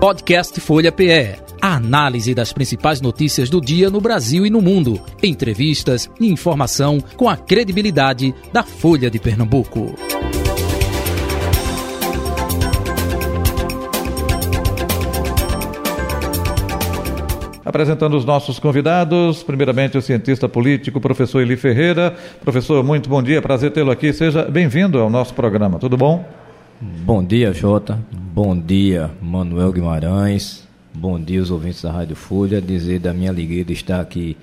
Podcast Folha PE. A análise das principais notícias do dia no Brasil e no mundo. Entrevistas e informação com a credibilidade da Folha de Pernambuco. Apresentando os nossos convidados, primeiramente o cientista político, professor Eli Ferreira. Professor, muito bom dia, prazer tê-lo aqui. Seja bem-vindo ao nosso programa, tudo bom? Bom dia, Jota. Bom dia, Manuel Guimarães. Bom dia, os ouvintes da Rádio Folha. Dizer da minha alegria de estar aqui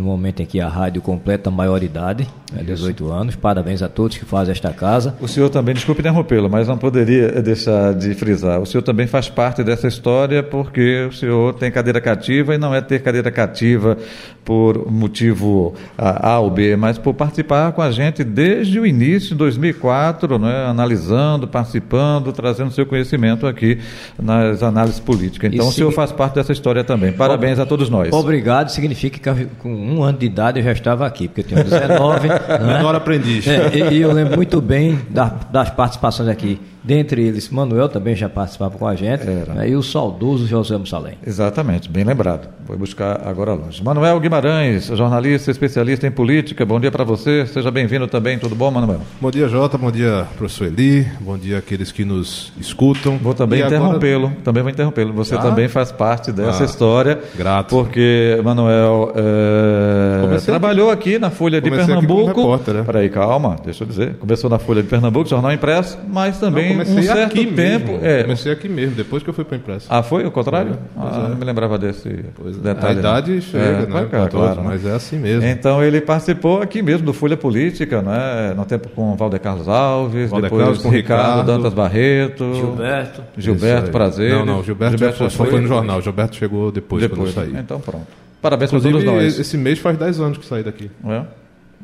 no momento em que a rádio completa a maioridade, é 18 anos. Parabéns a todos que fazem esta casa. O senhor também, desculpe interrompê-lo, mas não poderia deixar de frisar. O senhor também faz parte dessa história porque o senhor tem cadeira cativa e não é ter cadeira cativa por motivo A ou B, mas por participar com a gente desde o início de 2004, né, analisando, participando, trazendo seu conhecimento aqui nas análises políticas. Então Isso o senhor faz parte dessa história também. Parabéns a todos nós. Obrigado, significa que com um ano de idade eu já estava aqui, porque eu tenho 19. Menor aprendiz. É, e, e, eu lembro muito bem das, das participações aqui. Dentre eles, Manuel também já participava com a gente. Né, e o saudoso José Mussalém. Exatamente, bem lembrado. Vou buscar agora longe. Manuel Guimarães, jornalista, especialista em política. Bom dia para você. Seja bem-vindo também. Tudo bom, Manuel? Bom dia, Jota. Bom dia, professor Eli. Bom dia àqueles que nos escutam. Vou também interrompê-lo. Agora... Também vou interrompê-lo. Você ah? também faz parte dessa ah, história. Grato. Porque Manuel é, trabalhou aqui na Folha de Comecei Pernambuco. Aqui como repórter, né? Peraí, calma, deixa eu dizer. Começou na Folha de Pernambuco, jornal impresso, mas também comecei um certo aqui tempo. Mesmo. É. Comecei aqui mesmo, depois que eu fui para a imprensa. Ah, foi o contrário? Foi, ah, é. não me lembrava desse pois é. detalhe. A idade chega, é, né? É, claro, mas é assim mesmo. Então ele participou aqui mesmo do Folha Política, né? no tempo com Valdeir Carlos Alves, depois Carlos, com Ricardo, Ricardo Dantas Barreto. Gilberto. Gilberto Prazer. Não, não, Gilberto, Gilberto só foi no jornal. Gilberto chegou depois, depois quando eu saí. Então pronto. Parabéns para todos nós. Esse mês faz 10 anos que saí daqui. É?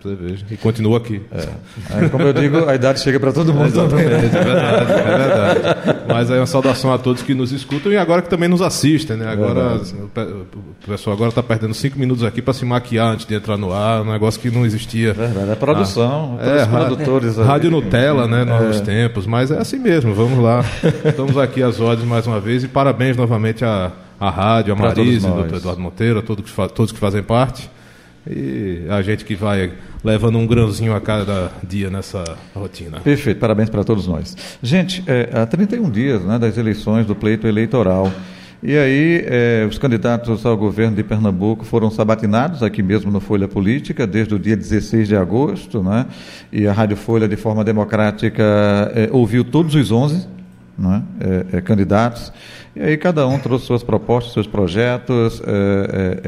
Você veja. E continua aqui. É. como eu digo, a idade chega para todo mundo também. É verdade, é verdade. Mas aí uma saudação a todos que nos escutam e agora que também nos assistem. Né? Agora, o pessoal agora está perdendo cinco minutos aqui para se maquiar antes de entrar no ar, um negócio que não existia. Verdade, é produção. Ah, é, produtores. Rádio Nutella, né? Novos é. tempos. Mas é assim mesmo, vamos lá. Estamos aqui às ordens mais uma vez e parabéns novamente à, à rádio, a Marise, ao Eduardo Monteiro, a todos que, todos que fazem parte. E a gente que vai levando um grãozinho a cada dia nessa rotina. Perfeito, parabéns para todos nós. Gente, é, há 31 dias né, das eleições do pleito eleitoral. E aí, é, os candidatos ao governo de Pernambuco foram sabatinados aqui mesmo no Folha Política, desde o dia 16 de agosto, né? e a Rádio Folha, de forma democrática, é, ouviu todos os 11 né? é, candidatos e aí cada um trouxe suas propostas, seus projetos, é, é,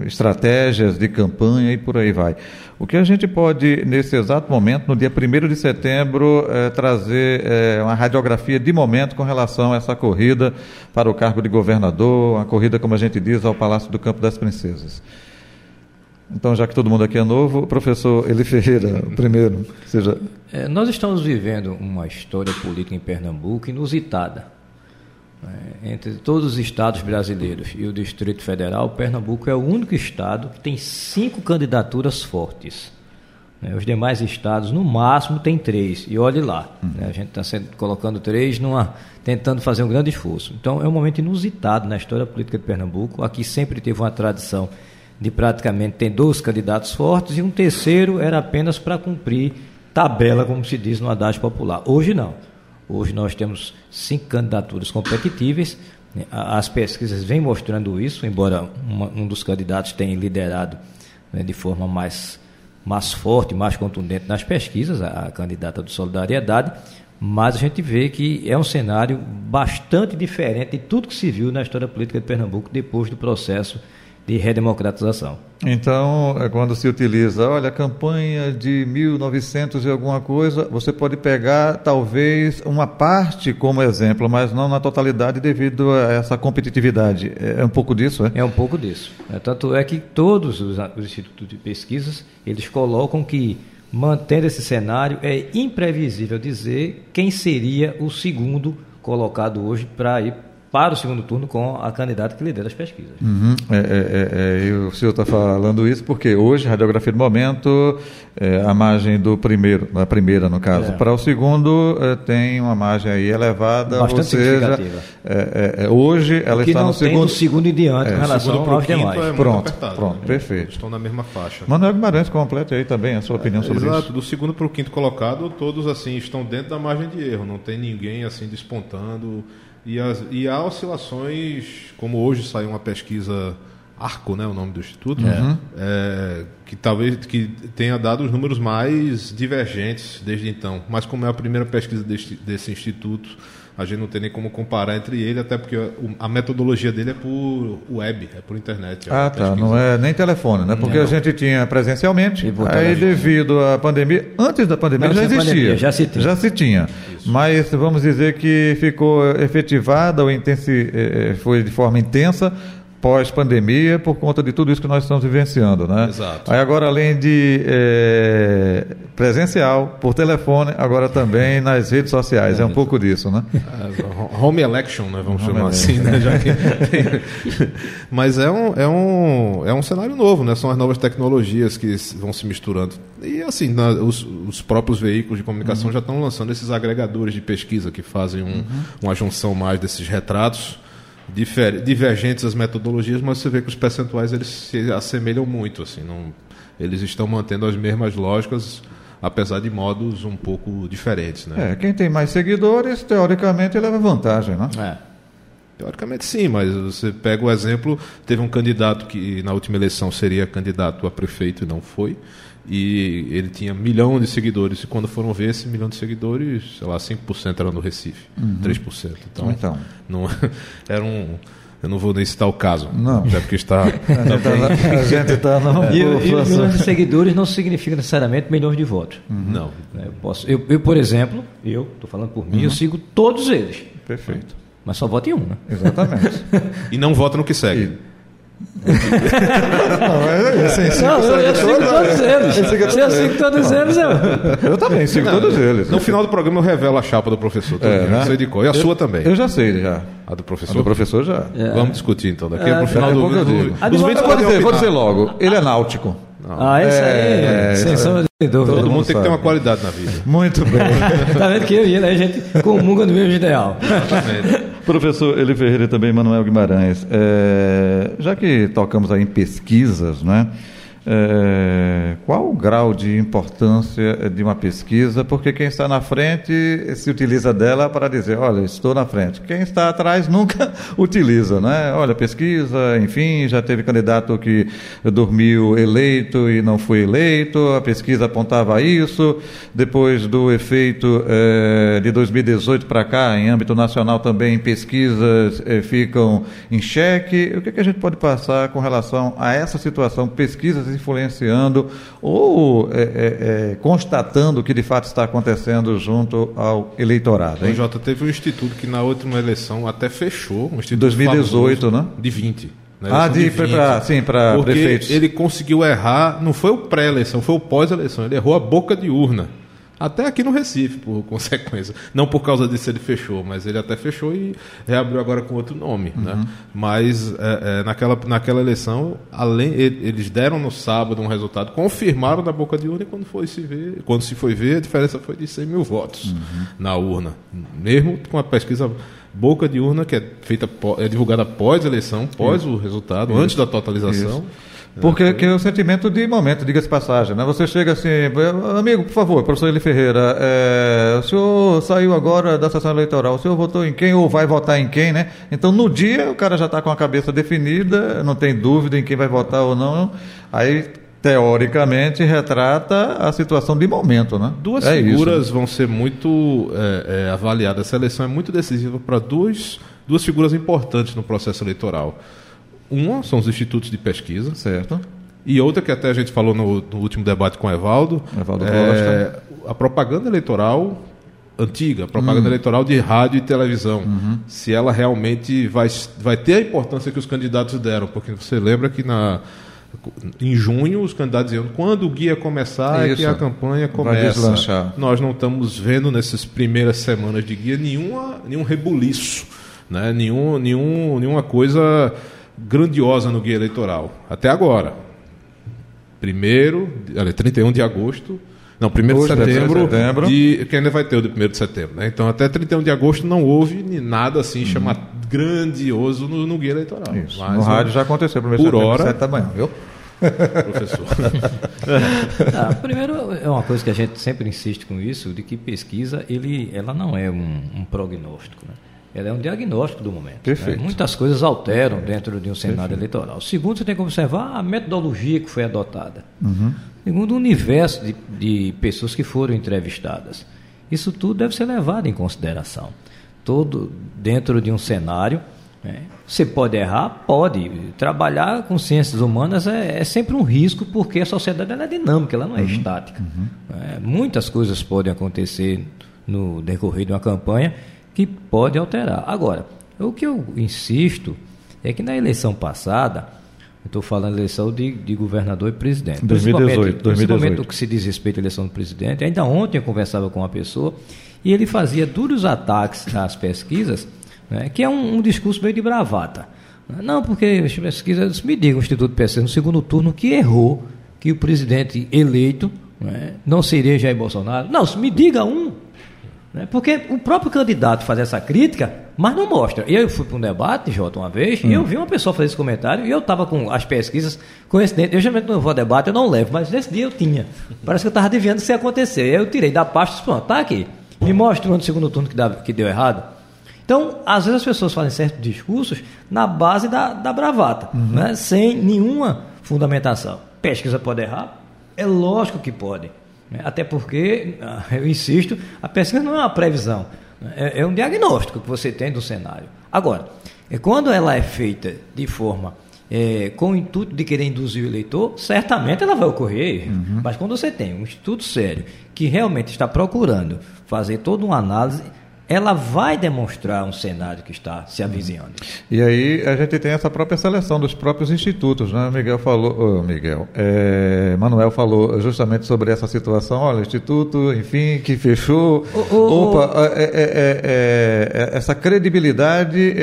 é, estratégias de campanha e por aí vai. O que a gente pode, nesse exato momento, no dia 1 de setembro, é, trazer é, uma radiografia de momento com relação a essa corrida para o cargo de governador, uma corrida, como a gente diz, ao Palácio do Campo das Princesas. Então, já que todo mundo aqui é novo, professor Eli Ferreira, primeiro, seja. É, nós estamos vivendo uma história política em Pernambuco inusitada. É, entre todos os estados brasileiros e o Distrito Federal, Pernambuco é o único estado que tem cinco candidaturas fortes. Né? Os demais estados, no máximo, tem três. E olhe lá, uhum. né? a gente está colocando três, numa, tentando fazer um grande esforço. Então, é um momento inusitado na história política de Pernambuco. Aqui sempre teve uma tradição de praticamente ter dois candidatos fortes e um terceiro era apenas para cumprir tabela, como se diz no adágio popular. Hoje não. Hoje nós temos cinco candidaturas competitivas. Né? As pesquisas vêm mostrando isso, embora uma, um dos candidatos tenha liderado né, de forma mais, mais forte, mais contundente nas pesquisas, a, a candidata do Solidariedade, mas a gente vê que é um cenário bastante diferente de tudo que se viu na história política de Pernambuco depois do processo de redemocratização. Então, é quando se utiliza, olha, a campanha de 1900 e alguma coisa, você pode pegar talvez uma parte como exemplo, mas não na totalidade devido a essa competitividade. É, é um pouco disso, é? É um pouco disso. É, tanto é que todos os, os institutos de pesquisas, eles colocam que, mantendo esse cenário, é imprevisível dizer quem seria o segundo colocado hoje para ir para o segundo turno com a candidata que lidera as pesquisas. Uhum. É, é, é, é o senhor está falando isso porque hoje, radiografia do momento, é, a margem do primeiro, da primeira no caso, é. para o segundo tem uma margem aí elevada, Bastante ou seja, hoje ela está no segundo. segundo em diante em relação aos demais. pronto, apertado, pronto, né? perfeito. Estão na mesma faixa. Manuel Guimarães, complete aí também a sua opinião sobre exato. isso. Exato, do segundo para o quinto colocado, todos assim estão dentro da margem de erro, não tem ninguém assim despontando e, as, e há oscilações, como hoje saiu uma pesquisa Arco, né, o nome do instituto, uhum. é, que talvez que tenha dado os números mais divergentes desde então. Mas como é a primeira pesquisa desse, desse instituto, a gente não tem nem como comparar entre ele, até porque a metodologia dele é por web, é por internet. É ah, tá. Não é nem telefone, né? Porque não. a gente tinha presencialmente, aí devido à pandemia, antes da pandemia não, já existia. Pandemia, já se tinha. Já se tinha. Mas vamos dizer que ficou efetivada ou intensi, eh, eh, foi de forma intensa pós-pandemia por conta de tudo isso que nós estamos vivenciando, né? Exato. Aí agora, além de é, presencial, por telefone, agora também nas redes sociais. É, é um pouco disso, né? É, home election, né? Vamos Home chamar election. assim, né? Já que... Mas é um, é, um, é um cenário novo, né? São as novas tecnologias que vão se misturando. E assim, na, os, os, próprios veículos de comunicação uhum. já estão lançando esses agregadores de pesquisa que fazem um, uhum. uma junção mais desses retratos divergentes as metodologias, mas você vê que os percentuais eles se assemelham muito, assim, não, eles estão mantendo as mesmas lógicas, apesar de modos um pouco diferentes, né? É, quem tem mais seguidores, teoricamente, leva vantagem, né? É. Teoricamente sim, mas você pega o exemplo, teve um candidato que na última eleição seria candidato a prefeito e não foi e ele tinha um milhão de seguidores. E quando foram ver esse milhão de seguidores, sei lá, 5% era no Recife, uhum. 3%. Então, então. Não, era um. Eu não vou nem citar o caso. Não. Até porque está. Tá a gente está no. E, e milhões de seguidores não significa necessariamente milhões de votos. Uhum. Não. Eu, posso, eu, eu, por exemplo, eu, estou falando por mim, uhum. eu sigo todos eles. Perfeito. Mas só voto em um, né? Exatamente. e não vota no que segue. E não, é, assim, não, eu, eu sigo todos eles. Eu sigo todos eles. Eu, eu também sigo não, todos eles. No final do programa eu revelo a chapa do professor. É, né? sei de cor. E a eu, sua também. Eu já sei, já. A do professor? A do professor já. É. Vamos discutir então. Daqui é, pro final é, do, do, do, dos 20 vou dizer, vou dizer logo. Ele é náutico. Não. Ah, isso aí, é, sem sombra de dúvida. Todo mundo tem que ter uma qualidade na vida. Muito bem. tá vendo que eu e ele, a gente comunga no mesmo ideal. Exatamente. Professor Eli Ferreira e também Manuel Guimarães, é, já que tocamos aí em pesquisas, né? É, qual o grau de importância de uma pesquisa? Porque quem está na frente se utiliza dela para dizer, olha, estou na frente. Quem está atrás nunca utiliza, né? Olha, pesquisa, enfim, já teve candidato que dormiu eleito e não foi eleito, a pesquisa apontava isso. Depois do efeito é, de 2018 para cá, em âmbito nacional também, pesquisas é, ficam em xeque. O que, que a gente pode passar com relação a essa situação? Pesquisas influenciando ou é, é, é, constatando o que de fato está acontecendo junto ao eleitorado. Hein? O Jota teve um instituto que na última eleição até fechou, um instituto 2018, né? De 20. Ah, de, de pra, sim, para prefeitos. Ele conseguiu errar, não foi o pré-eleição, foi o pós-eleição. Ele errou a boca de urna. Até aqui no Recife, por consequência. Não por causa disso ele fechou, mas ele até fechou e reabriu agora com outro nome. Né? Uhum. Né? Mas é, é, naquela, naquela eleição, além, eles deram no sábado um resultado, confirmaram da boca de urna e quando, foi se, ver, quando se foi ver, a diferença foi de 100 mil votos uhum. na urna. Mesmo com a pesquisa boca de urna, que é feita é divulgada após a eleição, pós Isso. o resultado, Isso. antes da totalização. Isso porque que é o sentimento de momento, diga-se passagem. Né? Você chega assim, amigo, por favor, professor Eli Ferreira, é, o senhor saiu agora da sessão eleitoral, o senhor votou em quem ou vai votar em quem, né? Então no dia o cara já está com a cabeça definida, não tem dúvida em quem vai votar ou não. Aí teoricamente retrata a situação de momento, né? Duas é figuras isso. vão ser muito é, é, avaliadas. Essa eleição é muito decisiva para duas, duas figuras importantes no processo eleitoral. Uma são os institutos de pesquisa. Certo. E outra que até a gente falou no, no último debate com o Evaldo. Evaldo é, a propaganda eleitoral antiga, a propaganda hum. eleitoral de rádio e televisão. Uhum. Se ela realmente vai, vai ter a importância que os candidatos deram. Porque você lembra que na em junho, os candidatos diziam quando o guia começar Isso. é que a campanha começa. Nós não estamos vendo nessas primeiras semanas de guia nenhuma, nenhum rebuliço né? Nenhum, nenhum, nenhuma coisa grandiosa no guia eleitoral. Até agora. Primeiro, olha, 31 de agosto. Não, 1 de setembro, setembro. De, que ainda vai ter o de 1 de setembro. Né? Então, até 31 de agosto não houve nada assim uhum. chamado grandioso no, no, guia eleitoral. Isso. Mas, no rádio já aconteceu, primeiro por hora, 7 da manhã, viu? Professor. ah, primeiro, é uma coisa que a gente sempre insiste com isso, de que pesquisa, ele, ela não é um, um prognóstico. Né? Ela é um diagnóstico do momento. Né? Perfeito. Né? Muitas coisas alteram dentro de um cenário Perfeito. eleitoral. Segundo, você tem que observar a metodologia que foi adotada. Uhum. Segundo, o universo de, de pessoas que foram entrevistadas. Isso tudo deve ser levado em consideração. Todo dentro de um cenário. Né? Você pode errar? Pode. Trabalhar com ciências humanas é, é sempre um risco, porque a sociedade é dinâmica, ela não é uhum. estática. Uhum. É, muitas coisas podem acontecer no decorrer de uma campanha que pode alterar. Agora, o que eu insisto é que na eleição passada, estou falando eleição de, de, governador e presidente. 2018, 2018. o que se diz respeito à eleição do presidente, ainda ontem eu conversava com uma pessoa e ele fazia duros ataques às pesquisas, né, que é um, um, discurso meio de bravata. Não, porque as pesquisas, me diga o Instituto PC no segundo turno que errou que o presidente eleito né, não seria Jair Bolsonaro. Não, me diga um né? Porque o próprio candidato faz essa crítica, mas não mostra. E eu fui para um debate, Jota, uma vez, hum. e eu vi uma pessoa fazer esse comentário, e eu estava com as pesquisas coincidentes. Eu geralmente não vou a debate, eu não levo, mas nesse dia eu tinha. Parece que eu estava adivinhando se ia acontecer. Aí eu tirei da pasta e disse, pronto, tá aqui. Me mostra no segundo turno que, dá, que deu errado. Então, às vezes as pessoas fazem certos discursos na base da, da bravata, uhum. né? sem nenhuma fundamentação. Pesquisa pode errar? É lógico que pode. Né? Até porque, ah, eu insisto, a pesquisa não é uma previsão, é, é um diagnóstico que você tem do cenário. Agora, é quando ela é feita de forma é, com o intuito de querer induzir o eleitor, certamente ela vai ocorrer. Uhum. Mas quando você tem um instituto sério que realmente está procurando fazer toda uma análise ela vai demonstrar um cenário que está se avizinhando. E aí a gente tem essa própria seleção dos próprios institutos, né? Miguel falou, oh, Miguel, é, Manuel falou justamente sobre essa situação. Olha, instituto, enfim, que fechou. O, o, Opa, é, é, essa credibilidade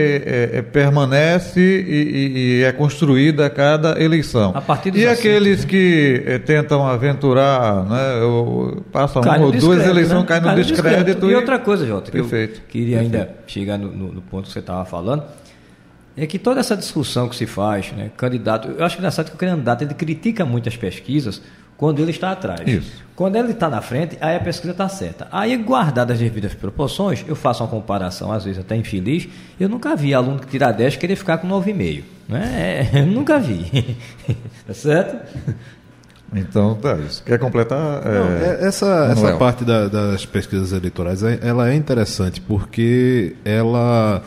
permanece e, e, é construída a cada eleição. A partir e aqueles né? que tentam aventurar, né? Ou, passam uma ou duas eleições, né? caem no descrédito. descrédito e, e outra coisa, Jota, que eu Perfeito. queria Perfeito. ainda chegar no, no, no, ponto que você estava falando, é que toda essa discussão que se faz, né, candidato, eu acho engraçado que o candidato ele critica muito as pesquisas quando ele está atrás. Isso. Quando ele está na frente, aí a pesquisa está certa. Aí, guardadas as devidas proporções, eu faço uma comparação, às vezes até infeliz, eu nunca vi aluno que tira 10 querer ficar com 9,5. Né? É, nunca vi. tá certo? Então, tá, isso. Quer completar? É... Não, é, essa, essa parte da, das pesquisas eleitorais é, ela é interessante porque ela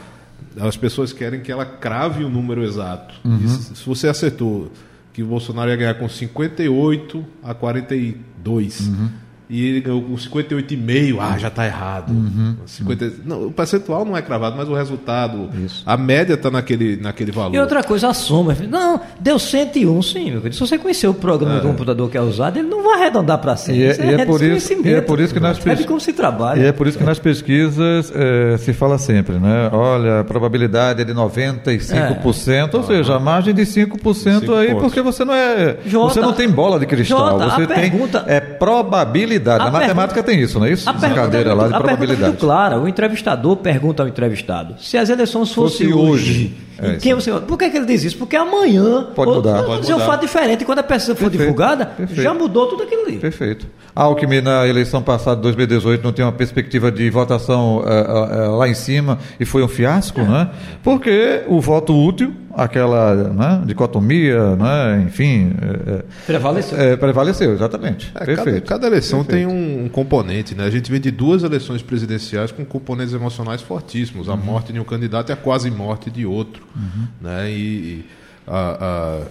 as pessoas querem que ela crave o número exato. Uhum. Se, se, você acertou que o Bolsonaro ia ganhar com 58 a 42, uhum e ele ganhou com 58,5, ah, já está errado. Uhum, 50, uhum. Não, o percentual não é cravado, mas o resultado, Isso. a média está naquele, naquele valor. E outra coisa, a soma. Não, deu 101, sim, meu querido. Se você conhecer o programa é. do computador que é usado, ele não vai arredondar para 100. E é, e é, por isso, e é por isso que nas pesquisas... como se trabalha. E é por isso que nas pesquisas é, se fala sempre, né? Olha, a probabilidade é de 95%, é. ou seja, a margem de 5%, 5 aí, pontos. porque você não é... Jota, você não tem bola de cristal, Jota, você tem... Pergunta... É probabilidade probabilidade. A, matemática tem isso, não é isso? A cadeira é, lá de a probabilidade. É muito clara. O entrevistador pergunta ao entrevistado: se as eleições fossem Fosse hoje, hoje é quem você Por que, que, ele diz isso? Porque amanhã pode mudar. Pode dizer um fato diferente. E quando a pessoa for Perfeito. divulgada, Perfeito. já mudou tudo aquilo ali. Perfeito. Alckmin, na eleição passada, 2018, não tinha uma perspectiva de votação uh, uh, lá em cima e foi um fiasco, é. né? Porque o voto útil aquela né, dicotomia, né, enfim. É, prevaleceu. É, prevaleceu, exatamente. É, Perfeito. Cada, cada eleição Perfeito. tem um, componente, né? A gente vem de duas eleições presidenciais com componentes emocionais fortíssimos. A uhum. morte de um candidato e a quase morte de outro. Uhum. Né? E, e a, a,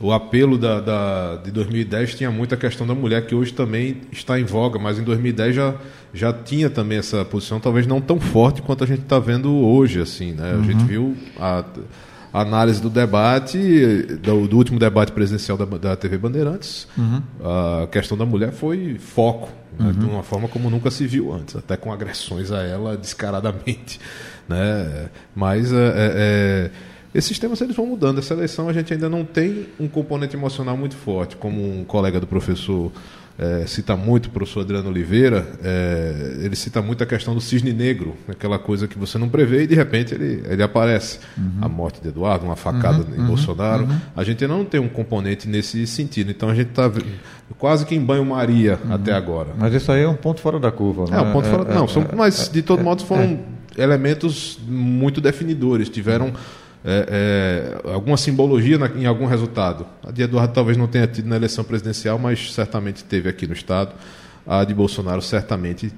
o apelo da, da, de 2010 tinha muita questão da mulher, que hoje também está em voga, mas em 2010 já, já tinha também essa posição, talvez não tão forte quanto a gente está vendo hoje. assim né? A gente uhum. viu a análise do debate, do, do último debate presidencial da, da TV Bandeirantes, uhum. a questão da mulher foi foco, né, uhum. de uma forma como nunca se viu antes, até com agressões a ela descaradamente. Né? Mas é, é, é, esses temas eles vão mudando. Essa eleição a gente ainda não tem um componente emocional muito forte, como um colega do professor é, cita muito o professor Adriano Oliveira, é, ele cita muito a questão do cisne negro, aquela coisa que você não prevê e de repente ele, ele aparece. Uhum. A morte de Eduardo, uma facada uhum, em uhum, Bolsonaro. Uhum. A gente não tem um componente nesse sentido. Então a gente está quase que em banho-maria uhum. até agora. Mas isso aí é um ponto fora da curva, é? um ponto fora. É, não, são, é, mas de todo é, modo foram é. Elementos muito definidores. Tiveram é, é, alguma simbologia na, em algum resultado. A de Eduardo talvez não tenha tido na eleição presidencial, mas certamente teve aqui no Estado. A de Bolsonaro certamente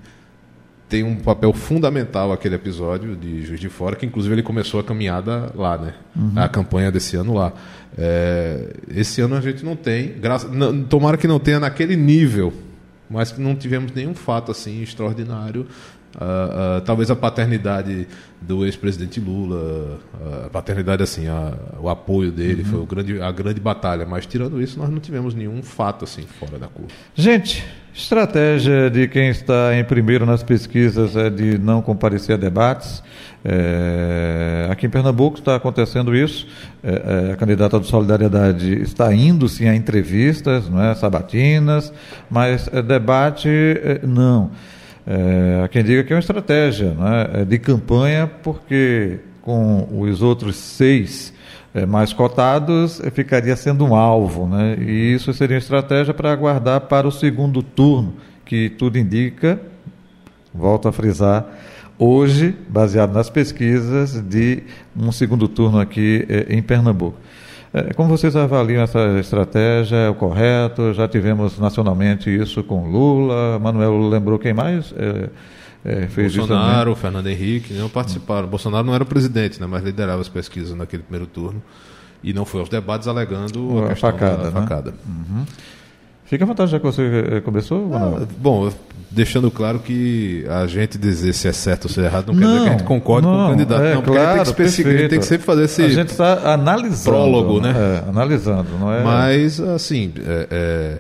tem um papel fundamental aquele episódio de Juiz de Fora, que inclusive ele começou a caminhada lá, né? Uhum. A campanha desse ano lá. É, esse ano a gente não tem, graça, não, tomara que não tenha naquele nível, mas que não tivemos nenhum fato assim extraordinário Uh, uh, talvez a paternidade do ex-presidente Lula, uh, a paternidade assim, o apoio dele uhum. foi o grande, a grande batalha. Mas tirando isso, nós não tivemos nenhum fato assim fora da curva. Gente, estratégia de quem está em primeiro nas pesquisas é de não comparecer a debates. É, aqui em Pernambuco está acontecendo isso. É, é, a candidata do Solidariedade está indo sim a entrevistas, não é, sabatinas, mas é, debate é, não. É, há quem diga que é uma estratégia né, é de campanha, porque com os outros seis é, mais cotados é, ficaria sendo um alvo. Né, e isso seria uma estratégia para aguardar para o segundo turno, que tudo indica, volto a frisar, hoje, baseado nas pesquisas, de um segundo turno aqui é, em Pernambuco. É, como vocês avaliam essa estratégia? É o correto? Já tivemos nacionalmente isso com Lula. Manuel lembrou quem mais? É, é, fez Bolsonaro, isso Fernando Henrique não participaram. Hum. Bolsonaro não era o presidente, né, mas liderava as pesquisas naquele primeiro turno e não foi aos debates alegando a, a facada. Da né? facada. Uhum. Fica à vontade, já que você eh, começou. Ah, bom, deixando claro que a gente dizer se é certo ou se é errado não, não quer dizer que a gente concorde não, com o candidato. É, não, claro, tem que, especificar, tem que sempre fazer esse. A gente está analisando. Prólogo, né? É, analisando, não é? Mas, assim, é, é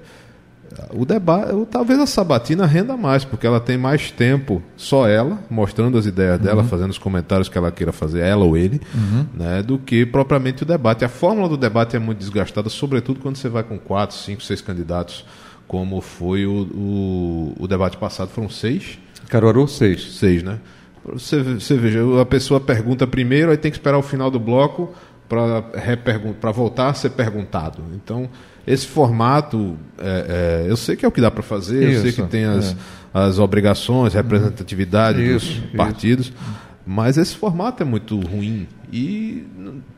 o debate, talvez a Sabatina renda mais, porque ela tem mais tempo, só ela, mostrando as ideias dela, uhum. fazendo os comentários que ela queira fazer, ela ou ele, uhum. né, do que propriamente o debate. A fórmula do debate é muito desgastada, sobretudo quando você vai com quatro, cinco, seis candidatos, como foi o, o, o debate passado, foram seis? Caruaru, seis. Seis, né? Você, você veja, a pessoa pergunta primeiro, aí tem que esperar o final do bloco para voltar a ser perguntado. Então, esse formato, é, é, eu sei que é o que dá para fazer, isso, eu sei que tem as, é. as obrigações, representatividade isso, dos partidos, isso. mas esse formato é muito ruim e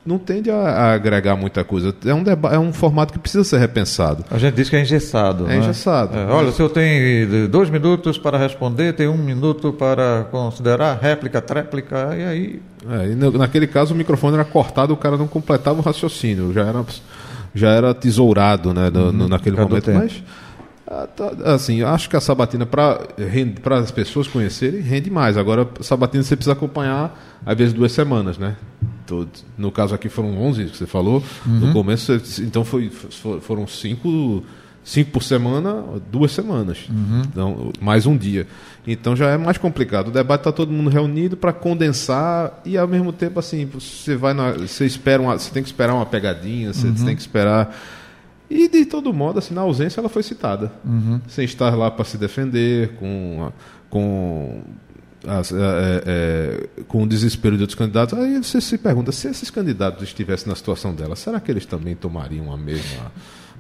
não tende a, a agregar muita coisa. É um, é um formato que precisa ser repensado. A gente diz que é engessado. É né? engessado. É, olha, se eu tenho dois minutos para responder, tem um minuto para considerar réplica, tréplica, e aí. É, e naquele caso o microfone era cortado, o cara não completava o raciocínio, já era, já era tesourado né, no, uhum, naquele momento. Mas ah, tá, assim, acho que a sabatina, para as pessoas conhecerem, rende mais. Agora, a sabatina você precisa acompanhar, às vezes, duas semanas, né? No caso aqui foram 11 que você falou. Uhum. No começo, então foi, foram cinco, cinco por semana, duas semanas. Uhum. Então, mais um dia. Então já é mais complicado. O debate está todo mundo reunido para condensar e ao mesmo tempo assim, você vai na, você espera uma, você tem que esperar uma pegadinha, você uhum. tem que esperar e de todo modo, assim, na ausência ela foi citada. Uhum. Sem estar lá para se defender, com, com, as, é, é, é, com o desespero de outros candidatos. Aí você se pergunta, se esses candidatos estivessem na situação dela, será que eles também tomariam a mesma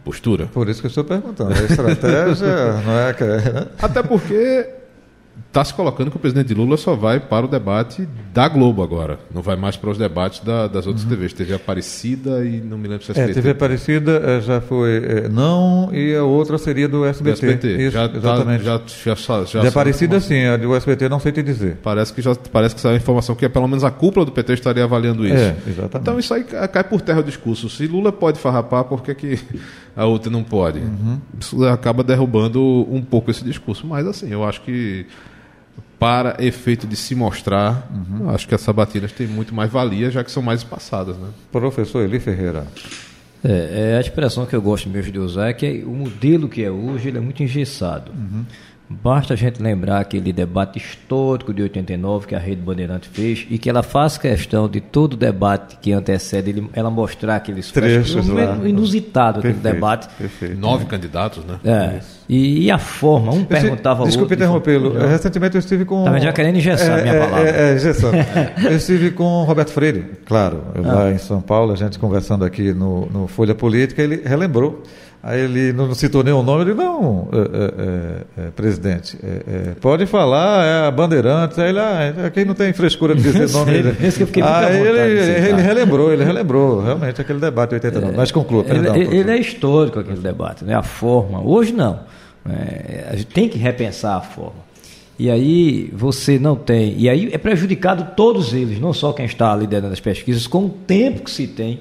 postura? Por isso que eu estou perguntando. A estratégia não é que. Né? Até porque está se colocando que o presidente Lula só vai para o debate da Globo agora. Não vai mais para os debates da, das outras uhum. TVs. TV Aparecida e não me lembro se é SBT. É, TV Aparecida eh, já foi é, não e a outra seria do SBT. Do SBT. Isso, já, tá, exatamente. Já, já, já, já de Aparecida sim, a do SBT não sei te dizer. Parece que já parece que saiu a informação que pelo menos a cúpula do PT estaria avaliando isso. É, exatamente. Então isso aí cai por terra o discurso. Se Lula pode farrapar, por que, que a outra não pode? Uhum. Isso acaba derrubando um pouco esse discurso. Mas assim, eu acho que para efeito de se mostrar, uhum. acho que as sabatinas têm muito mais valia, já que são mais espaçadas. Né? Professor Eli Ferreira. É, é, a expressão que eu gosto mesmo de usar é que o modelo que é hoje ele é muito engessado. Uhum. Basta a gente lembrar aquele debate histórico de 89 que a Rede Bandeirante fez e que ela faz questão de todo o debate que antecede ele, ela mostrar aqueles trechos um inusitado perfeito, aquele debate. Perfeito. Nove é. candidatos, né? É. E, e, a forma, um perguntava ao Desculpe interrompê-lo. Recentemente eu estive com. Estava já querendo engessar é, minha é, palavra. É, é eu estive com Roberto Freire, claro, ah. lá em São Paulo, a gente conversando aqui no, no Folha Política, ele relembrou Aí ele não citou nenhum nome, ele, não, é, é, é, presidente, é, é, pode falar, é a Bandeirantes, aí ele, ah, aqui não tem frescura de dizer nome dele. Aí ele, ele, relembrou, ele relembrou, realmente, aquele debate de 89. Mas conclua, perdão. Ele, ele, é histórico aquele debate, né? a forma. Hoje não. a gente tem que repensar a forma. E aí você não tem. E aí é prejudicado todos eles, não só quem está liderando as pesquisas, com o tempo que se tem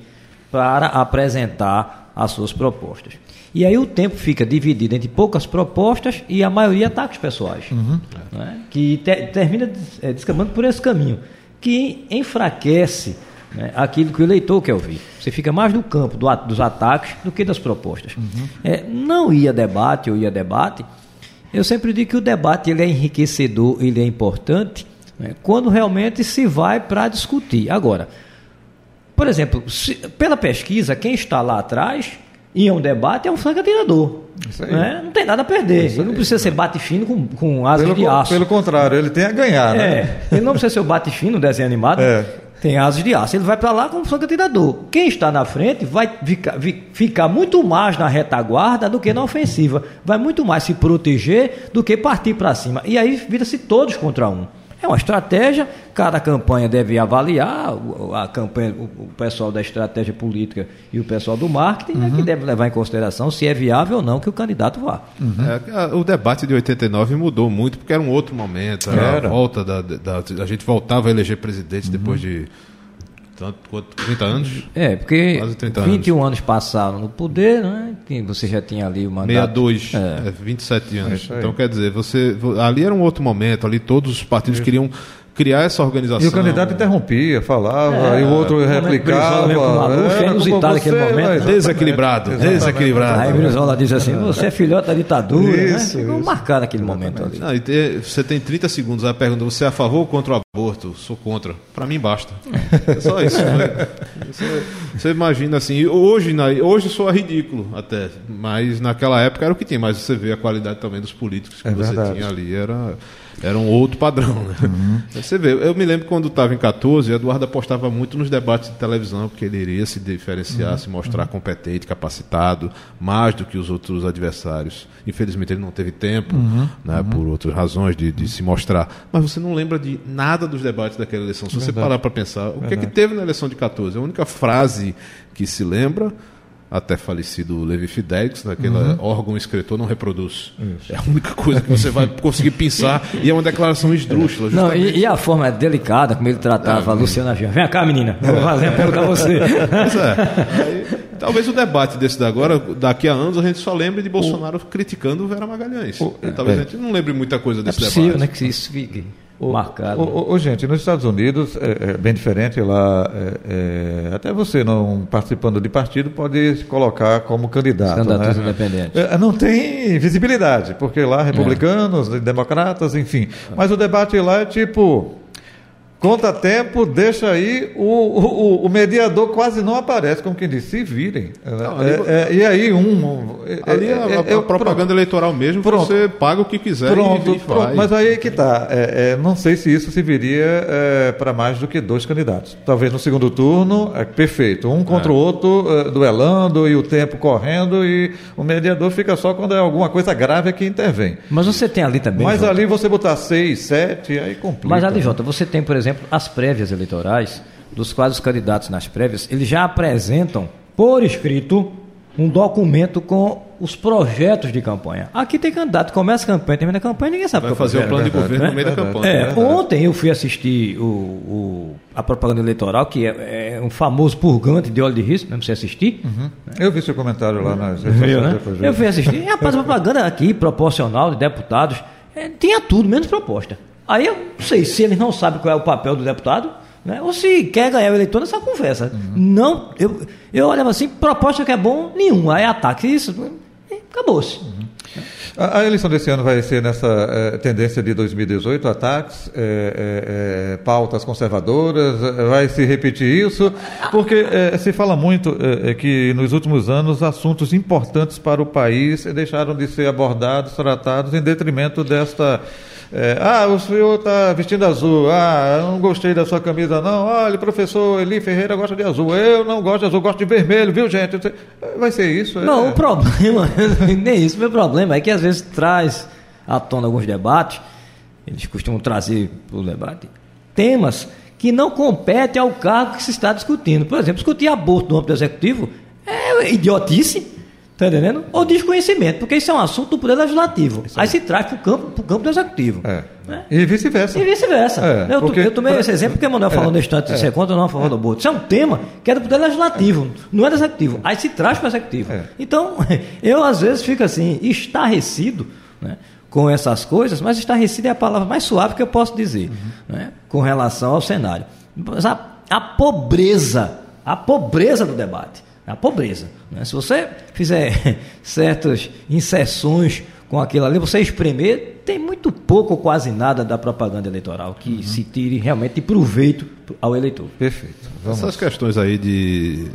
para apresentar as suas propostas. E aí o tempo fica dividido entre poucas propostas e a maioria ataques pessoais, uhum. né? que te, termina é, descambando por esse caminho, que enfraquece né, aquilo que o eleitor quer ouvir. Você fica mais no campo do, dos ataques do que das propostas. Uhum. É, não ia debate ou ia debate, eu sempre digo que o debate ele é enriquecedor, ele é importante, né, quando realmente se vai para discutir. Agora, por exemplo, se, pela pesquisa, quem está lá atrás em um debate é um franco atirador. Né? Não tem nada a perder. Ele não precisa ser bate fino com, com asas pelo, de aço. Pelo contrário, ele tem a ganhar. Né? É, ele não precisa ser o bate fino, desenho animado. É. Tem asas de aço. Ele vai para lá como franco atirador. Quem está na frente vai ficar, ficar muito mais na retaguarda do que na ofensiva. Vai muito mais se proteger do que partir para cima. E aí vira-se todos contra um. É uma estratégia, cada campanha deve avaliar, a campanha, o pessoal da estratégia política e o pessoal do marketing uhum. é que deve levar em consideração se é viável ou não que o candidato vá. Uhum. É, o debate de 89 mudou muito, porque era um outro momento, era, era. a volta da, da, A gente voltava a eleger presidente uhum. depois de tanto quanto 30 anos? É, porque 21 anos. anos passaram no poder, né? Você já tinha ali o mandato. 62, é. é 27 anos. É então, quer dizer, você ali era um outro momento, ali todos os partidos queriam criar essa organização. E o candidato interrompia, falava, é, e o outro replicava. Era é inusitado naquele momento. Desequilibrado, exatamente. desequilibrado. Aí Brizola diz assim, você é filhote da ditadura, né? isso, né? Ficou marcado naquele momento ali. Não, tem, você tem 30 segundos, a pergunta, você é a favor ou contra o aborto? Sou contra. Para mim basta. É só isso. Né? Você, você, imagina assim, hoje, hoje soa ridículo até, mas naquela época era o que tinha, mas você vê a qualidade também dos políticos que é você verdade. tinha ali, era era um outro padrão. Né? Uhum. Você vê, eu me lembro quando estava em 14, Eduardo apostava muito nos debates de televisão, porque ele iria se diferenciar, uhum. se mostrar uhum. competente, capacitado, mais do que os outros adversários. Infelizmente ele não teve tempo, uhum. né, uhum. por outras razões, de, de, se mostrar. Mas você não lembra de nada dos debates daquela eleição. Se Verdade. você parar para pensar, o que é que teve na eleição de 14? A única frase que se lembra até falecido Levi Fidelix, naquele uhum. órgão escritor, não reproduz. Isso. É a única coisa que você vai conseguir pensar e é uma declaração esdrúxula. Não, e, e, a forma é delicada como ele tratava é, a Luciana Gian. Vem cá, menina, vou fazer a pergunta a você. Pois é. Aí, talvez o debate desse da agora, daqui a anos, a gente só lembre de Bolsonaro o... criticando o Vera Magalhães. O... Talvez é. a gente não lembre muita coisa desse é possível, debate. Né, que isso fique o, marcado. O, o, gente, nos Estados Unidos é, é bem diferente lá. É, é, até você não participando de partido pode se colocar como candidato. Candidatos né? independentes. É, não tem visibilidade, porque lá republicanos, democratas, enfim. Mas o debate lá é tipo Conta tempo, deixa aí, o, o, o, mediador quase não aparece, como quem disse, se virem. Não, ali, é, é, e aí um. É, ali é, a, a, é, a propaganda pronto. eleitoral mesmo, pronto. você paga o que quiser pronto, e, e pronto. Mas aí é que está. não sei se isso se viria para mais do que dois candidatos. Talvez no segundo turno, é perfeito. Um contra o outro, duelando e o tempo correndo, e o mediador fica só quando é alguma coisa grave que intervém. Mas você tem ali também. Mas Jota. ali você botar seis, sete, aí complica. Mas ali, Jota, você tem, por exemplo, exemplo, as prévias eleitorais, dos quais os candidatos nas prévias, eles já apresentam por escrito um documento com os projetos de campanha. Aqui tem candidato, começa a campanha, termina a campanha, ninguém sabe Vai fazer o plano de governo né? no meio da campanha. É, ontem eu fui assistir o, o, a propaganda eleitoral, que é, é, um famoso purgante de óleo de risco, mesmo você assistir. Uhum. Eu vi seu comentário lá nas redes né? Eu fui assistir. E, rapaz, a propaganda aqui, proporcional de deputados, é, tinha tudo, menos proposta. Aí eu não sei se eles não sabem qual é o papel do deputado, né? ou se quer ganhar o eleitor nessa conversa. Uhum. Não, eu, eu olhava assim, proposta que é bom, nenhum. Aí ataque isso, acabou-se. Uhum. A, a, eleição desse ano vai ser nessa é, tendência de 2018, ataques, é, é, pautas conservadoras, vai se repetir isso? Porque se fala muito que nos últimos anos assuntos importantes para o país deixaram de ser abordados, tratados em detrimento desta é, ah, o senhor está vestindo azul. Ah, eu não gostei da sua camisa, não. Olha, professor Eli Ferreira gosta de azul. Eu não gosto de azul, gosto de vermelho, viu, gente? Vai ser isso? Não, é... o problema, nem isso. Meu problema é que às vezes traz à tona alguns debates, eles costumam trazer para o debate, temas que não competem ao cargo que se está discutindo. Por exemplo, discutir aborto no âmbito executivo é idiotice. Está entendendo? Ou desconhecimento, porque isso é um assunto do Poder Legislativo. Aí se traz para o campo, pro campo do Executivo. É. Né? E vice-versa. E vice-versa. É, eu, porque, eu tomei pra... esse exemplo porque o Manuel é, falou no instante de é. conta não a favor do aborto. Isso é um tema que é do Poder Legislativo, não é do Executivo. Aí se traz para o Executivo. É. Então, eu às vezes fico assim, estarrecido né, com essas coisas, mas estarrecido é a palavra mais suave que eu posso dizer uhum. né, com relação ao cenário. Mas a, a pobreza, a pobreza do debate a pobreza. Né? Se você fizer certas inserções com aquilo ali, você espremer, tem muito pouco ou quase nada da propaganda eleitoral que uhum. se tire realmente de proveito ao eleitor. Perfeito. Vamos. Essas questões aí de,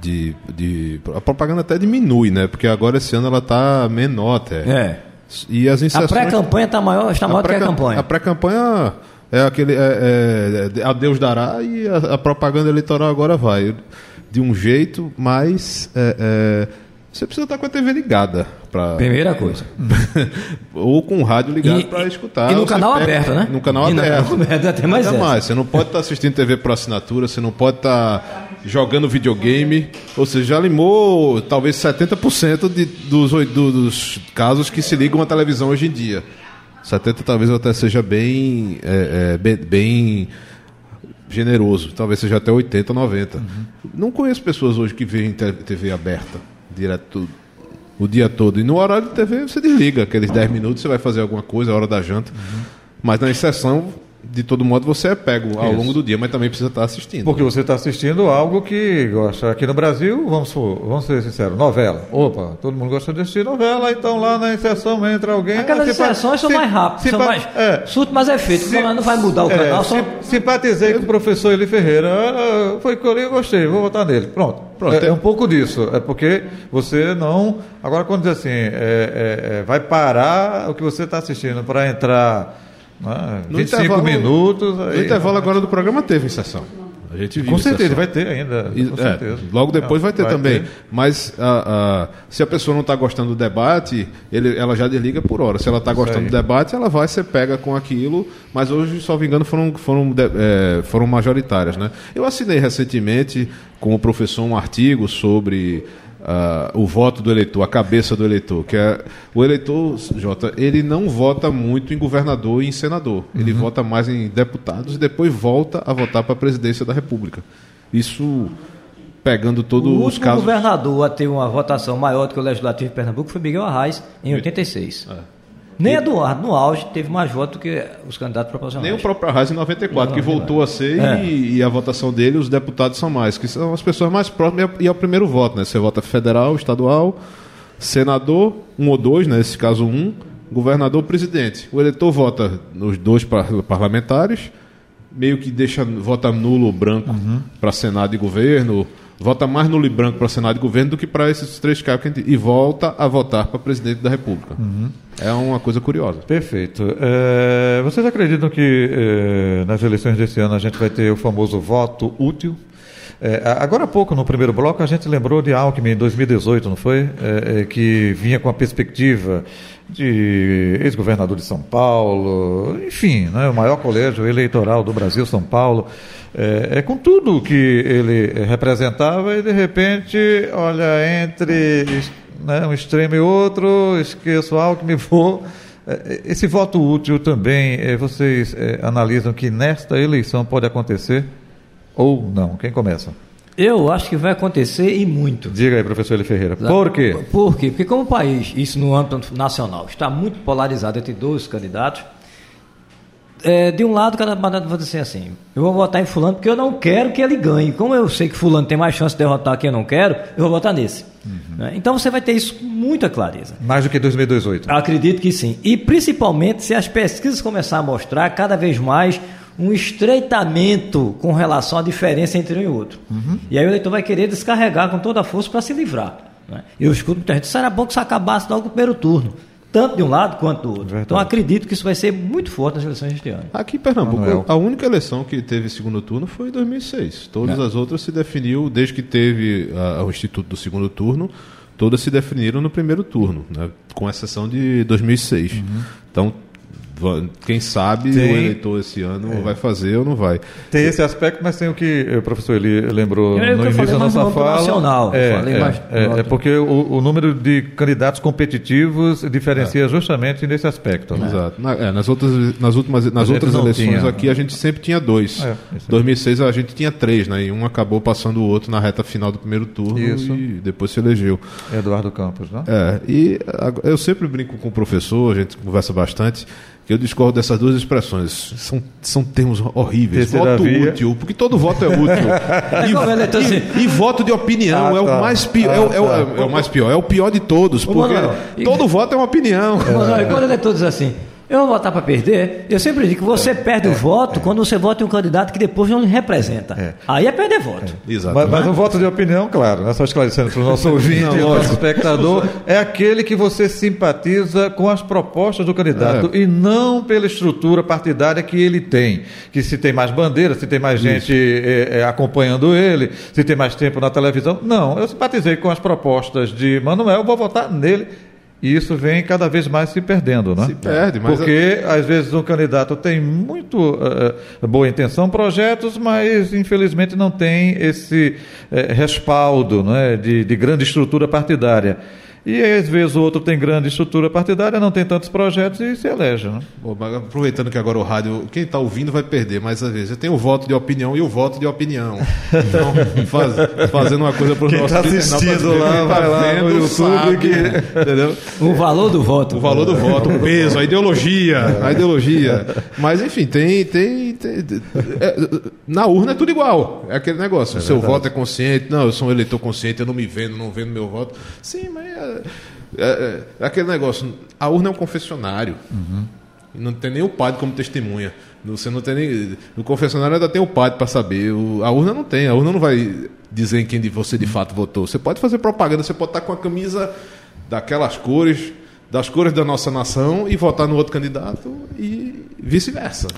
de, de, A propaganda até diminui, né? Porque agora esse ano ela está menor até. É. E as inserções... A pré-campanha está maior, está maior que a campanha. A pré-campanha é aquele. É, é, a Deus dará e a, a propaganda eleitoral agora vai de um jeito, mas é, é, você precisa estar com a TV ligada. Pra... Primeira coisa. Ou com o rádio ligado para escutar. E no canal pega, aberto, né? No canal e aberto. aberto até mais, até mais. Você não pode estar assistindo TV por assinatura, você não pode estar jogando videogame. Ou seja, já limou talvez 70% de, dos, dos casos que se ligam à televisão hoje em dia. 70 talvez até seja bem, é, é, bem, bem generoso, talvez seja até 80, 90. Uhum. Não conheço pessoas hoje que veem TV aberta, direto o dia todo. E no horário de TV você desliga, aqueles 10 minutos você vai fazer alguma coisa, a hora da janta. Uhum. Mas na exceção de todo modo você é pego ao Isso. longo do dia, mas também precisa estar assistindo. Porque você está assistindo algo que gosta. Aqui no Brasil, vamos, vamos ser sinceros, novela. Opa, todo mundo gosta de assistir novela, então lá na inserção entra alguém. Aquelas inserções são mais rápidas, são mais. É, surto mais efeito, se, não vai mudar o é, canal. Só... Simpatizei com o professor Eli Ferreira. Ah, foi que eu gostei, vou votar nele. Pronto. Pronto é, é, um pouco disso. É porque você não. Agora, quando diz assim, é, é, é vai parar o que você está assistindo para entrar ah, no 25 minutos. Aí, no intervalo agora do programa teve sessão. A gente viu com certeza, vai ter ainda. Com é, certeza. Logo depois vai ter vai também. Ter. Mas a, a, se a pessoa não está gostando do debate, ele, ela já desliga por hora. Se ela está gostando do debate, ela vai ser pega com aquilo. Mas hoje, só me engano, foram, foram, é, foram majoritárias. Né? Eu assinei recentemente com o professor um artigo sobre Uh, o voto do eleitor, a cabeça do eleitor, que é o eleitor, Jota, ele não vota muito em governador e em senador, uhum. ele vota mais em deputados e depois volta a votar para a presidência da República. Isso pegando todos os casos. O governador a ter uma votação maior do que o legislativo de Pernambuco foi Miguel Arraes em 86. É. Nem Eduardo, no auge, teve mais votos do que os candidatos proporcionais. Nem o próprio Arraes em 94, que voltou a ser é. e, e, a votação dele, os deputados são mais, que são as pessoas mais próximas e é o primeiro voto, né? Você vota federal, estadual, senador, um ou dois, né? nesse caso um, governador, presidente. O eleitor vota nos dois parlamentares, meio que deixa vota nulo ou branco uhum. para Senado e governo, vota mais nulo e branco para Senado e governo do que para esses três cargos e volta a votar para presidente da República. Uhum. É uma coisa curiosa. Perfeito. É, vocês acreditam que é, nas eleições desse ano a gente vai ter o famoso voto útil? É, agora há pouco, no primeiro bloco, a gente lembrou de Alckmin em 2018, não foi? É, é, que vinha com a perspectiva de ex-governador de São Paulo, enfim, né, o maior colégio eleitoral do Brasil, São Paulo. É, é, com tudo que ele representava e de repente, olha, entre né, um extremo e outro, esqueço algo que me vou. É, esse voto útil também, é, vocês é, analisam que nesta eleição pode acontecer ou não? Quem começa? Eu acho que vai acontecer e muito. Diga aí, professor Eli Ferreira. Por quê? Por quê? Porque como o país, isso no âmbito nacional, está muito polarizado entre dois candidatos, é, de um lado, cada mandato vai dizer assim: eu vou votar em Fulano porque eu não quero que ele ganhe. Como eu sei que Fulano tem mais chance de derrotar que eu não quero, eu vou votar nesse. Uhum. Né? Então você vai ter isso com muita clareza. Mais do que 2018? Acredito que sim. E principalmente se as pesquisas começarem a mostrar cada vez mais um estreitamento com relação à diferença entre um e outro. Uhum. E aí o eleitor vai querer descarregar com toda a força para se livrar. Né? Eu escuto muita gente, será bom que isso acabasse logo no primeiro turno tanto de um lado quanto do outro. Verdade. Então acredito que isso vai ser muito forte nas eleições deste ano. Aqui em Pernambuco, Manuel. a única eleição que teve segundo turno foi em 2006. Todas é. as outras se definiu, desde que teve o Instituto do Segundo Turno, todas se definiram no primeiro turno, né? com exceção de 2006. Uhum. Então quem sabe tem, o eleitor esse ano é. vai fazer ou não vai. Tem esse aspecto, mas tem o que o professor ele lembrou eu, no início da nossa fala. Nacional, é, é, mais, é, é, porque o, o, número de candidatos competitivos diferencia é. justamente nesse aspecto. Né? Exato. Na, é, nas outras, nas últimas, nas outras eleições tinha, aqui a gente sempre tinha dois. É, 2006 a gente tinha três, né? E um acabou passando o outro na reta final do primeiro turno Isso. e depois se elegeu. Eduardo Campos, né? É. E eu sempre brinco com o professor, a gente conversa bastante que eu discordo dessas duas expressões. São, são termos horríveis. Terceira voto via. útil, porque todo voto é útil. e, e, e, voto de opinião ah, é, o tá. mais pior, ah, é, é, tá. é, o mais pior, é o pior de todos, porque Manoel, todo voto é uma opinião. Manoel, quando ele é todos assim, eu vou votar para perder. Eu sempre digo que você é, perde é, o voto é. quando você vota em um candidato que depois não lhe representa. É. Aí é perder voto. Exato. Mas, mas um voto de opinião, claro, né? só esclarecendo para o nosso ouvinte não, nosso espectador, é aquele que você simpatiza com as propostas do candidato é. e não pela estrutura partidária que ele tem. Que se tem mais bandeiras, se tem mais gente é, é, acompanhando ele, se tem mais tempo na televisão. Não, eu simpatizei com as propostas de Manuel, vou votar nele e isso vem cada vez mais se perdendo, né? Se perde, mas... Porque, às vezes, um candidato tem muito uh, boa intenção, projetos, mas, infelizmente, não tem esse uh, respaldo né, de, de grande estrutura partidária. E às vezes o outro tem grande estrutura partidária, não tem tantos projetos e se elege. Né? Bom, aproveitando que agora o rádio, quem está ouvindo vai perder, mas às vezes tem o voto de opinião e o voto de opinião. Então, faz, fazendo uma coisa para o nosso está assistindo lá, tá vai lá no YouTube. Sabe, que, entendeu? O valor do voto. O valor do voto, o peso, a ideologia. A ideologia. Mas enfim, tem. tem, tem é, na urna é tudo igual. É aquele negócio. É o seu verdade. voto é consciente. Não, eu sou um eleitor consciente, eu não me vendo, não vendo meu voto. Sim, mas. É, é, é, aquele negócio. A urna é um confessionário. Uhum. Não tem nem o padre como testemunha. Você não tem nem. No confessionário ainda tem o padre para saber. O, a urna não tem. A urna não vai dizer em quem você de fato votou. Você pode fazer propaganda, você pode estar com a camisa daquelas cores das cores da nossa nação e votar no outro candidato e vice-versa.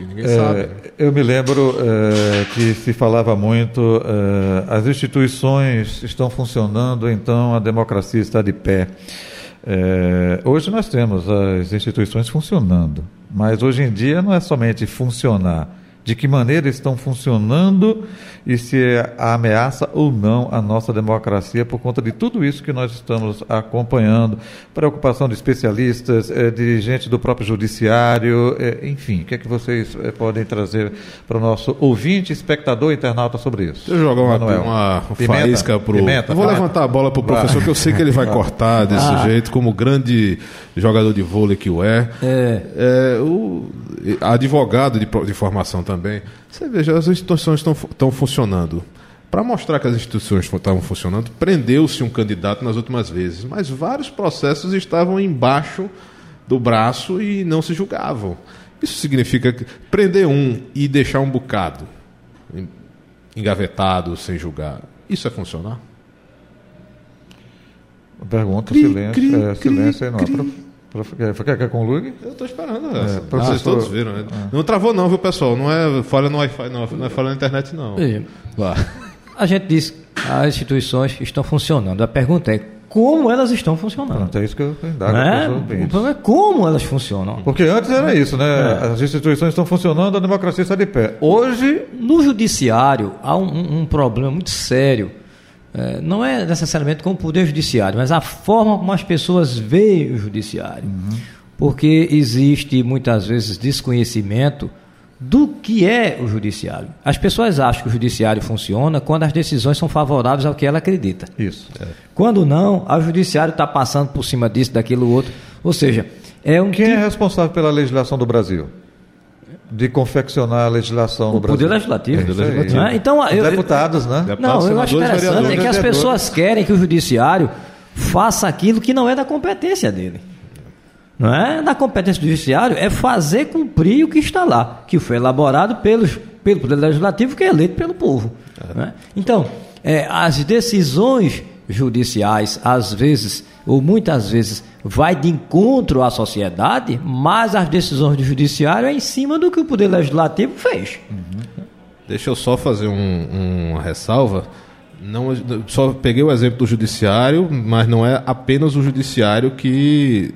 Ninguém é, sabe. Eu me lembro é, que se falava muito, é, as instituições estão funcionando, então a democracia está de pé. É, hoje nós temos as instituições funcionando, mas hoje em dia não é somente funcionar de que maneira estão funcionando e se é ameaça ou não a nossa democracia por conta de tudo isso que nós estamos acompanhando, preocupação de especialistas, é, dirigentes do próprio judiciário, é, enfim, o que é que vocês é, podem trazer para o nosso ouvinte, espectador, internauta sobre isso? Deixa eu jogar uma, Manuel. uma faísca para o... Vou levantar a bola para o professor, que eu sei que ele vai cortar desse ah. jeito, como grande jogador de vôlei que o é. é. é o advogado de, de formação também. Você veja, as instituições estão, estão funcionando. Para mostrar que as instituições estavam funcionando, prendeu-se um candidato nas últimas vezes, mas vários processos estavam embaixo do braço e não se julgavam. Isso significa que prender um e deixar um bocado engavetado, sem julgar, isso é funcionar? Pergunta, cri, silêncio. Cri, é, silêncio aí não. Prof, quer, quer concluir? Eu estou esperando essa. É, professor... Ah, todos viram, né? Ah. Não travou não, viu, pessoal? Não é falha no Wi-Fi, não. Não é falha na internet, não. E, a gente diz que as instituições estão funcionando. A pergunta é como elas estão funcionando. Pronto, é isso que eu indago. Né? O problema é como elas funcionam. Porque antes era isso, né? É. As instituições estão funcionando, a democracia está de pé. Hoje... No judiciário, há um, um problema muito sério é, não é necessariamente com o poder judiciário, mas a forma como as pessoas veem o judiciário. Uhum. Porque existe muitas vezes desconhecimento do que é o judiciário. As pessoas acham que o judiciário funciona quando as decisões são favoráveis ao que ela acredita. Isso. É. Quando não, o judiciário está passando por cima disso, daquilo outro. Ou seja, é um. Quem é responsável pela legislação do Brasil? De confeccionar a legislação o no Brasil. Poder legislativo. É poder legislativo. Né? Então, eu, deputados, né? Deputados, não, eu acho interessante é que as pessoas querem que o judiciário faça aquilo que não é da competência dele. Não é da competência do judiciário, é fazer cumprir o que está lá, que foi elaborado pelos, pelo Poder Legislativo, que é eleito pelo povo. É. Então, é, as decisões judiciais, às vezes, ou muitas vezes, vai de encontro à sociedade, mas as decisões do judiciário é em cima do que o Poder Legislativo fez. Uhum. Deixa eu só fazer um, uma ressalva. Não, só peguei o exemplo do judiciário, mas não é apenas o judiciário que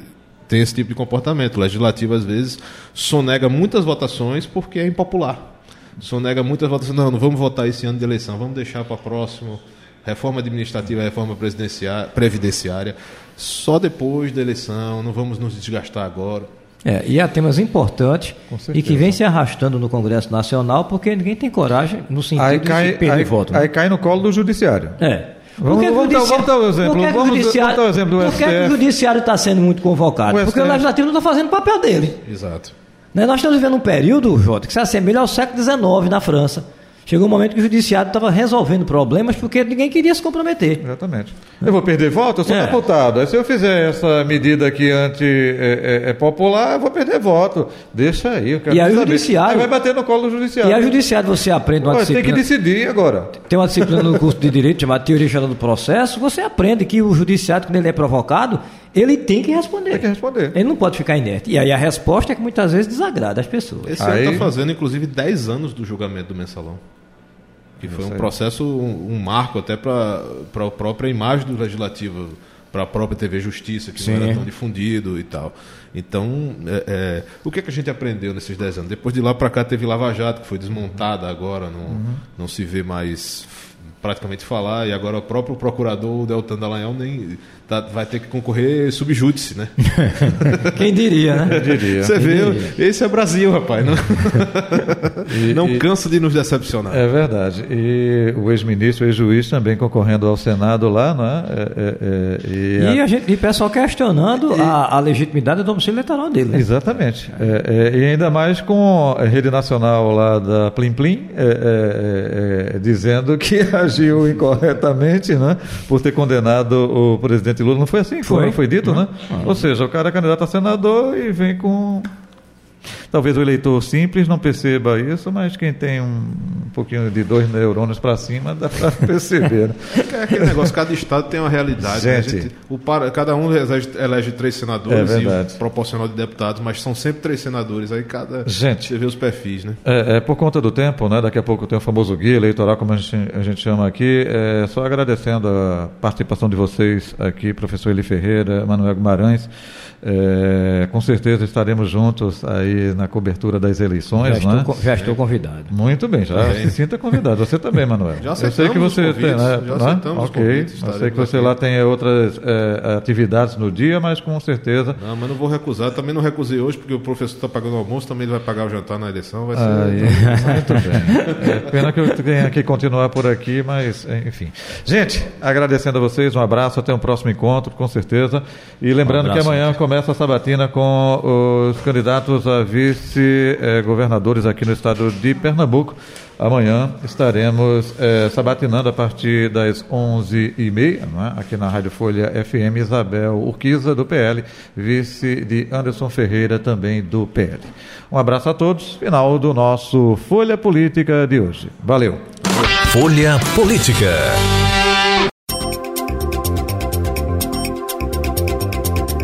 tem esse tipo de comportamento. O legislativo, às vezes, sonega muitas votações porque é impopular. Sonega muitas votações. Não, não vamos votar esse ano de eleição, vamos deixar para próximo. Reforma administrativa, reforma previdenciária, só depois da eleição, não vamos nos desgastar agora. É, e há temas importantes e que vem se arrastando no Congresso Nacional porque ninguém tem coragem no sentido aí cai, de perder aí, voto. Né? Aí cai no colo do Judiciário. É. Vamos, vamos, dar, vamos dar um exemplo. Por que, vamos, o judiciário, vamos exemplo do por que, que o Judiciário está sendo muito convocado? O porque o Legislativo não está fazendo o papel dele. Exato. Né? Nós estamos vivendo um período, Jota, que se assemelha ao século XIX na França. Chegou um momento que o judiciário estava resolvendo problemas porque ninguém queria se comprometer. Exatamente. Eu vou perder voto? Eu sou é. deputado. Aí se eu fizer essa medida aqui anti-popular, é, é, é eu vou perder voto. Deixa aí, eu quero E aí o judiciário... Aí vai bater no colo do judiciário. E aí o judiciário você aprende uma Pô, disciplina... Tem que decidir agora. Tem uma disciplina no curso de Direito chamada Teoria Geral do Processo, você aprende que o judiciário, quando ele é provocado, ele tem que responder. Tem que responder. Ele não pode ficar inerte. E aí a resposta é que muitas vezes desagrada as pessoas. Esse aí... ano está fazendo, inclusive, 10 anos do julgamento do mensalão. Que foi um processo, um, um marco até para a própria imagem do legislativo, para a própria TV Justiça, que Sim. não era tão difundido e tal. Então, é, é, o que, é que a gente aprendeu nesses 10 anos? Depois de lá para cá teve Lava Jato, que foi desmontada agora, não, uhum. não se vê mais praticamente falar, e agora o próprio procurador, Deltan Dallagnol, nem tá, vai ter que concorrer subjúdice, né? Quem diria, né? Quem diria. Você Quem vê, diria. esse é Brasil, rapaz. Não, e, não e, cansa de nos decepcionar. É verdade. E o ex-ministro, o ex-juiz também concorrendo ao Senado lá, né? É, é, é, e, e, a... gente, e o pessoal questionando e... a, a, legitimidade do domicílio eleitoral dele. Né? Exatamente. É, é, e ainda mais com a rede nacional lá da Plim Plim, dizendo que agiu incorretamente, né? Por ter condenado o presidente Lula. Não foi assim? Foi, foi, foi dito, né? Ah. Ou seja, o cara é candidato a senador e vem com Talvez o eleitor simples não perceba isso, mas quem tem um, um pouquinho de dois neurônios para cima dá para perceber. Né? É aquele negócio, cada estado tem uma realidade. Né? Gente, né? gente, o cada um elege, elege três senadores é e proporcional de deputados, mas são sempre três senadores. Aí cada. Gente, você vê os perfis, né? É, é, por conta do tempo, né? Daqui a pouco tem o famoso guia eleitoral, como a gente, a gente chama aqui. É, só agradecendo a participação de vocês aqui, professor Eli Ferreira, Manuel Guimarães. É, com certeza estaremos juntos aí na cobertura das eleições. Já, né? estou, já estou convidado. Muito bem, já se sinta convidado. Você também, Manuel. Já Eu sei que você tem, né? já né? Ok. Eu sei que você aqui. lá tem outras é, atividades no dia, mas com certeza. Não, mas não vou recusar. Também não recusei hoje, porque o professor está pagando o almoço, também ele vai pagar o jantar na eleição. Vai ser. Aí, muito bem. É, pena que eu tenha que continuar por aqui, mas enfim. Gente, agradecendo a vocês, um abraço, até um próximo encontro, com certeza. E lembrando um que amanhã começa a sabatina com os candidatos a vice-governadores aqui no estado de Pernambuco. Amanhã estaremos é, sabatinando a partir das 11h30, é? aqui na Rádio Folha FM, Isabel Urquiza, do PL, vice de Anderson Ferreira, também do PL. Um abraço a todos, final do nosso Folha Política de hoje. Valeu. Folha Política.